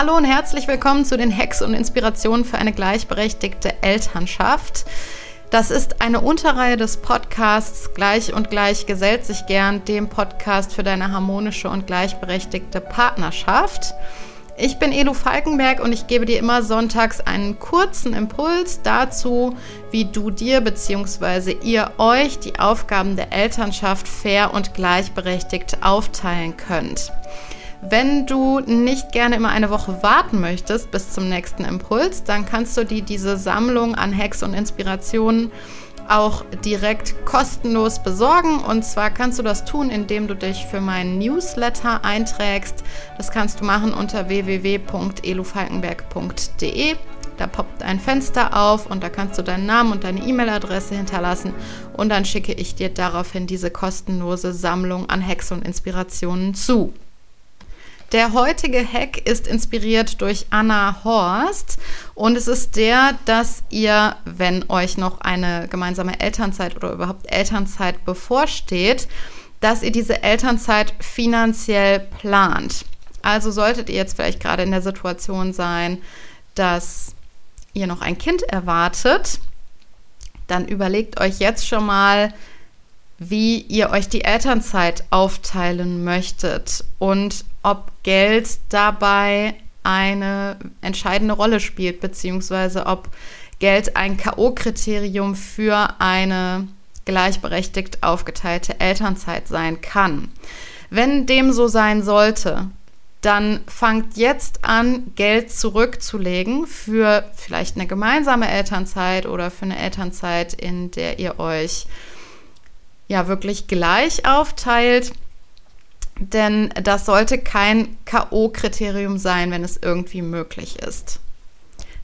Hallo und herzlich willkommen zu den Hacks und Inspirationen für eine gleichberechtigte Elternschaft. Das ist eine Unterreihe des Podcasts Gleich und Gleich gesellt sich gern, dem Podcast für deine harmonische und gleichberechtigte Partnerschaft. Ich bin Elu Falkenberg und ich gebe dir immer sonntags einen kurzen Impuls dazu, wie du dir bzw. ihr euch die Aufgaben der Elternschaft fair und gleichberechtigt aufteilen könnt. Wenn du nicht gerne immer eine Woche warten möchtest bis zum nächsten Impuls, dann kannst du dir diese Sammlung an Hacks und Inspirationen auch direkt kostenlos besorgen. Und zwar kannst du das tun, indem du dich für meinen Newsletter einträgst. Das kannst du machen unter www.elufalkenberg.de. Da poppt ein Fenster auf und da kannst du deinen Namen und deine E-Mail-Adresse hinterlassen und dann schicke ich dir daraufhin diese kostenlose Sammlung an Hacks und Inspirationen zu. Der heutige Hack ist inspiriert durch Anna Horst und es ist der, dass ihr, wenn euch noch eine gemeinsame Elternzeit oder überhaupt Elternzeit bevorsteht, dass ihr diese Elternzeit finanziell plant. Also solltet ihr jetzt vielleicht gerade in der Situation sein, dass ihr noch ein Kind erwartet, dann überlegt euch jetzt schon mal, wie ihr euch die Elternzeit aufteilen möchtet und ob Geld dabei eine entscheidende Rolle spielt, beziehungsweise ob Geld ein KO-Kriterium für eine gleichberechtigt aufgeteilte Elternzeit sein kann. Wenn dem so sein sollte, dann fangt jetzt an, Geld zurückzulegen für vielleicht eine gemeinsame Elternzeit oder für eine Elternzeit, in der ihr euch ja wirklich gleich aufteilt. Denn das sollte kein KO-Kriterium sein, wenn es irgendwie möglich ist.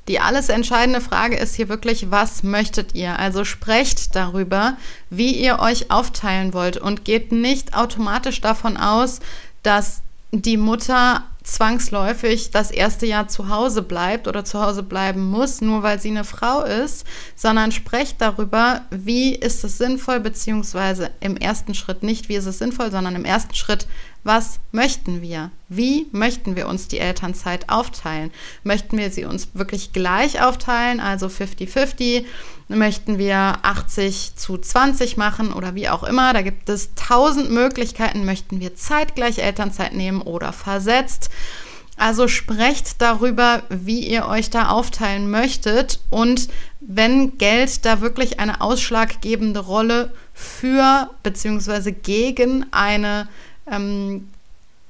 Die alles entscheidende Frage ist hier wirklich, was möchtet ihr? Also sprecht darüber, wie ihr euch aufteilen wollt und geht nicht automatisch davon aus, dass die Mutter zwangsläufig das erste Jahr zu Hause bleibt oder zu Hause bleiben muss, nur weil sie eine Frau ist, sondern sprecht darüber, wie ist es sinnvoll, beziehungsweise im ersten Schritt nicht, wie ist es sinnvoll, sondern im ersten Schritt, was möchten wir? Wie möchten wir uns die Elternzeit aufteilen? Möchten wir sie uns wirklich gleich aufteilen, also 50-50? Möchten wir 80 zu 20 machen oder wie auch immer? Da gibt es tausend Möglichkeiten. Möchten wir zeitgleich Elternzeit nehmen oder versetzt? Also sprecht darüber, wie ihr euch da aufteilen möchtet und wenn Geld da wirklich eine ausschlaggebende Rolle für bzw. gegen eine ähm,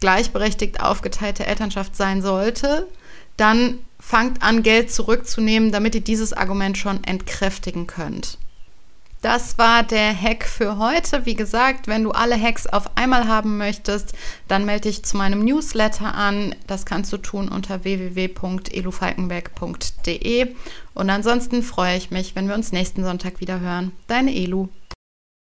gleichberechtigt aufgeteilte Elternschaft sein sollte, dann fangt an, Geld zurückzunehmen, damit ihr dieses Argument schon entkräftigen könnt. Das war der Hack für heute. Wie gesagt, wenn du alle Hacks auf einmal haben möchtest, dann melde dich zu meinem Newsletter an. Das kannst du tun unter www.elufalkenberg.de. Und ansonsten freue ich mich, wenn wir uns nächsten Sonntag wieder hören. Deine Elu.